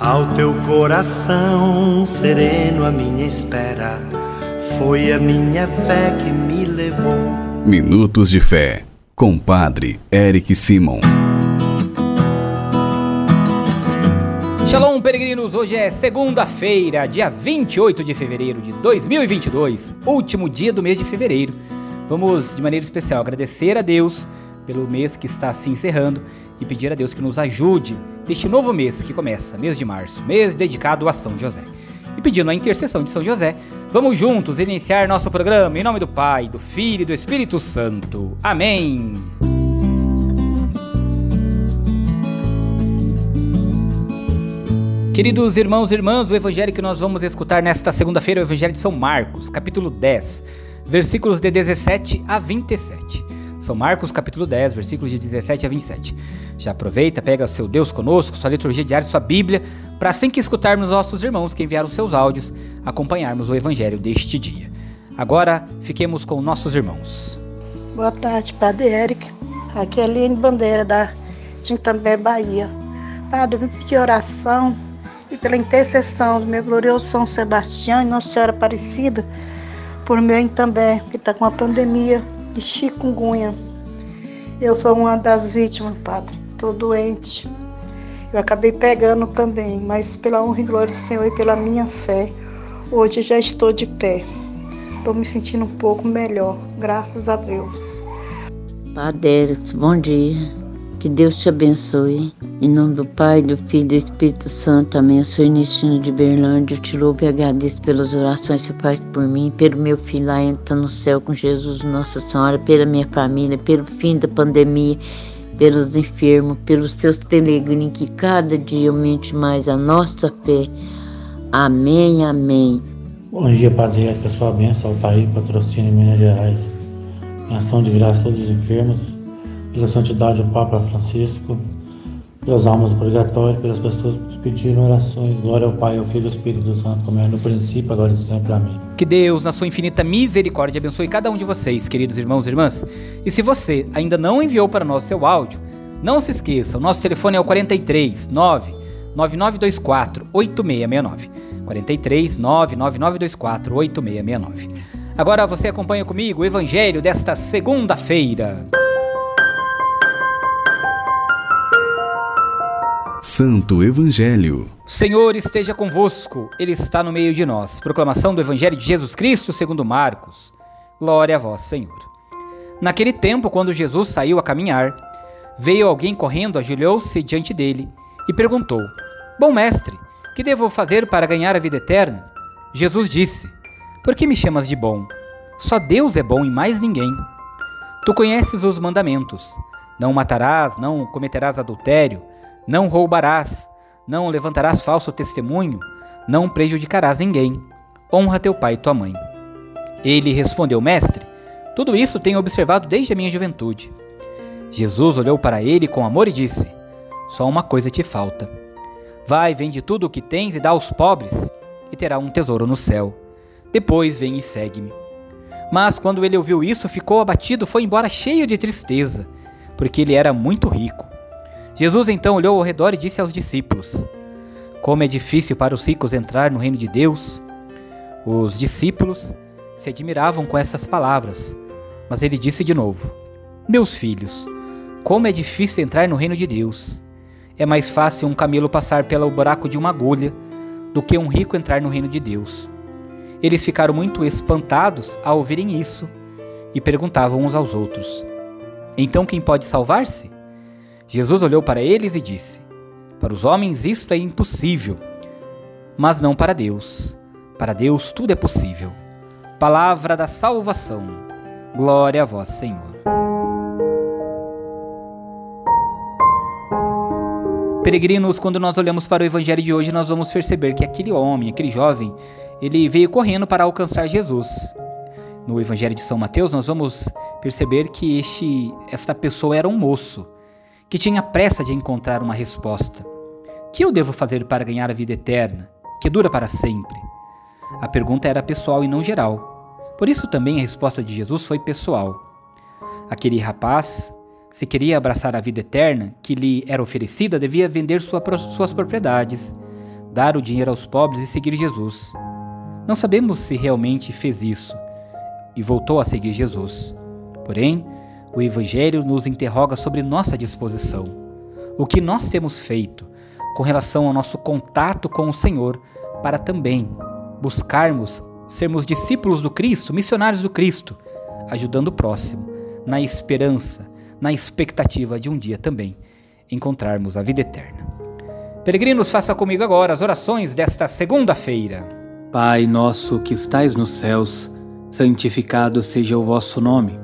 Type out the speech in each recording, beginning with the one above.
Ao teu coração sereno, a minha espera foi a minha fé que me levou. Minutos de Fé, com Padre Eric Simon. Shalom, peregrinos! Hoje é segunda-feira, dia 28 de fevereiro de 2022, último dia do mês de fevereiro. Vamos, de maneira especial, agradecer a Deus pelo mês que está se encerrando e pedir a Deus que nos ajude neste novo mês que começa, mês de março, mês dedicado a São José. E pedindo a intercessão de São José, vamos juntos iniciar nosso programa em nome do Pai, do Filho e do Espírito Santo. Amém. Queridos irmãos e irmãs, o evangelho que nós vamos escutar nesta segunda-feira é o evangelho de São Marcos, capítulo 10, versículos de 17 a 27. São Marcos capítulo 10, versículos de 17 a 27. Já aproveita, pega seu Deus conosco, sua liturgia diária, sua Bíblia, para assim que escutarmos nossos irmãos que enviaram seus áudios, acompanharmos o evangelho deste dia. Agora, fiquemos com nossos irmãos. Boa tarde, Padre Eric. Aqui é Aline Bandeira, da Tintambé, Bahia. Padre, eu vim pedir oração e pela intercessão do meu glorioso São Sebastião e Nossa Senhora Aparecida, por meu Intambé, que está com a pandemia de chikungunya. Eu sou uma das vítimas, padre. Estou doente. Eu acabei pegando também, mas pela honra e glória do Senhor e pela minha fé, hoje já estou de pé. Estou me sentindo um pouco melhor, graças a Deus. Padre, bom dia. Que Deus te abençoe. Em nome do Pai, do Filho e do Espírito Santo. Amém. Eu sou Inestino de Berlândia. Eu te louvo e agradeço pelas orações que você faz por mim, pelo meu filho lá entra no céu com Jesus, Nossa Senhora, pela minha família, pelo fim da pandemia, pelos enfermos, pelos teus peregrinos, que cada dia aumente mais a nossa fé. Amém, amém. Bom dia, Padre, que a sua bênção, Altair, patrocínio em Minas Gerais. Em ação de graça a todos os enfermos pela santidade do Papa Francisco, pelas almas do purgatório, pelas pessoas que nos pediram orações. Glória ao Pai, ao Filho e ao Espírito Santo, como é no princípio, agora e sempre. Amém. Que Deus, na sua infinita misericórdia, abençoe cada um de vocês, queridos irmãos e irmãs. E se você ainda não enviou para nós seu áudio, não se esqueça, o nosso telefone é o 43 9 9924 8669. 43 9 9924 8669. Agora você acompanha comigo o evangelho desta segunda-feira. Santo Evangelho. Senhor esteja convosco, Ele está no meio de nós. Proclamação do Evangelho de Jesus Cristo segundo Marcos. Glória a vós, Senhor. Naquele tempo, quando Jesus saiu a caminhar, veio alguém correndo, ajoelhou-se diante dele e perguntou: Bom mestre, que devo fazer para ganhar a vida eterna? Jesus disse: Por que me chamas de bom? Só Deus é bom e mais ninguém. Tu conheces os mandamentos: Não matarás, não cometerás adultério não roubarás, não levantarás falso testemunho, não prejudicarás ninguém. Honra teu pai e tua mãe. Ele respondeu: Mestre, tudo isso tenho observado desde a minha juventude. Jesus olhou para ele com amor e disse: Só uma coisa te falta. Vai, vende tudo o que tens e dá aos pobres, e terá um tesouro no céu. Depois vem e segue-me. Mas quando ele ouviu isso, ficou abatido, foi embora cheio de tristeza, porque ele era muito rico. Jesus então olhou ao redor e disse aos discípulos: Como é difícil para os ricos entrar no reino de Deus. Os discípulos se admiravam com essas palavras, mas ele disse de novo: Meus filhos, como é difícil entrar no reino de Deus. É mais fácil um camelo passar pelo buraco de uma agulha do que um rico entrar no reino de Deus. Eles ficaram muito espantados ao ouvirem isso e perguntavam uns aos outros: Então quem pode salvar-se? Jesus olhou para eles e disse: Para os homens isto é impossível, mas não para Deus. Para Deus tudo é possível. Palavra da salvação. Glória a vós, Senhor. Peregrinos, quando nós olhamos para o evangelho de hoje, nós vamos perceber que aquele homem, aquele jovem, ele veio correndo para alcançar Jesus. No evangelho de São Mateus, nós vamos perceber que este esta pessoa era um moço que tinha pressa de encontrar uma resposta. Que eu devo fazer para ganhar a vida eterna, que dura para sempre? A pergunta era pessoal e não geral. Por isso também a resposta de Jesus foi pessoal. Aquele rapaz, se queria abraçar a vida eterna que lhe era oferecida, devia vender sua, suas propriedades, dar o dinheiro aos pobres e seguir Jesus. Não sabemos se realmente fez isso e voltou a seguir Jesus. Porém, o Evangelho nos interroga sobre nossa disposição. O que nós temos feito com relação ao nosso contato com o Senhor para também buscarmos sermos discípulos do Cristo, missionários do Cristo, ajudando o próximo, na esperança, na expectativa de um dia também encontrarmos a vida eterna. Peregrinos, faça comigo agora as orações desta segunda-feira. Pai nosso que estais nos céus, santificado seja o vosso nome.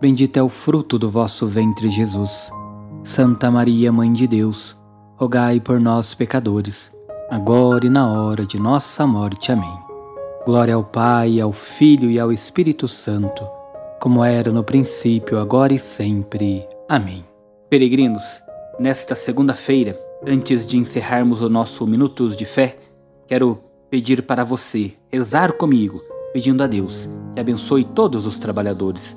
bendito é o fruto do vosso ventre, Jesus. Santa Maria, Mãe de Deus, rogai por nós, pecadores, agora e na hora de nossa morte. Amém. Glória ao Pai, ao Filho e ao Espírito Santo, como era no princípio, agora e sempre. Amém. Peregrinos, nesta segunda-feira, antes de encerrarmos o nosso Minutos de Fé, quero pedir para você rezar comigo pedindo a Deus que abençoe todos os trabalhadores,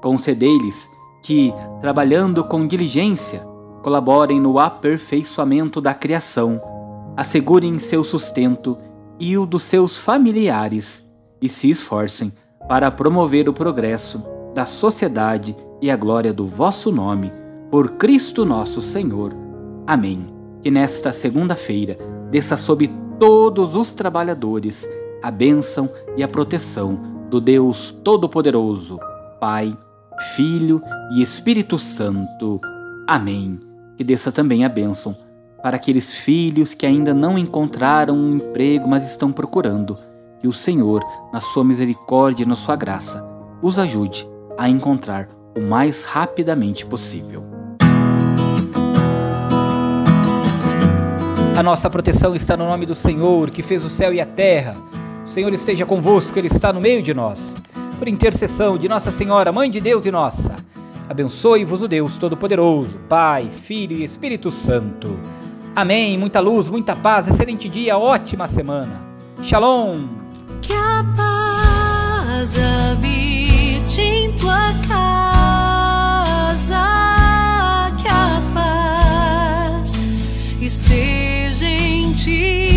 concedei-lhes que, trabalhando com diligência, colaborem no aperfeiçoamento da criação, assegurem seu sustento e o dos seus familiares e se esforcem para promover o progresso da sociedade e a glória do vosso nome, por Cristo nosso Senhor. Amém. Que nesta segunda-feira desça sobre todos os trabalhadores a bênção e a proteção do Deus Todo-Poderoso, Pai, Filho e Espírito Santo. Amém. Que desça também a bênção para aqueles filhos que ainda não encontraram um emprego, mas estão procurando. Que o Senhor, na sua misericórdia e na sua graça, os ajude a encontrar o mais rapidamente possível. A nossa proteção está no nome do Senhor, que fez o céu e a terra. O Senhor esteja convosco, Ele está no meio de nós por intercessão de Nossa Senhora, Mãe de Deus e nossa. Abençoe-vos o Deus Todo-Poderoso, Pai, Filho e Espírito Santo. Amém. Muita luz, muita paz, excelente dia, ótima semana. Shalom. Que a paz habite em tua casa, que a paz esteja em ti.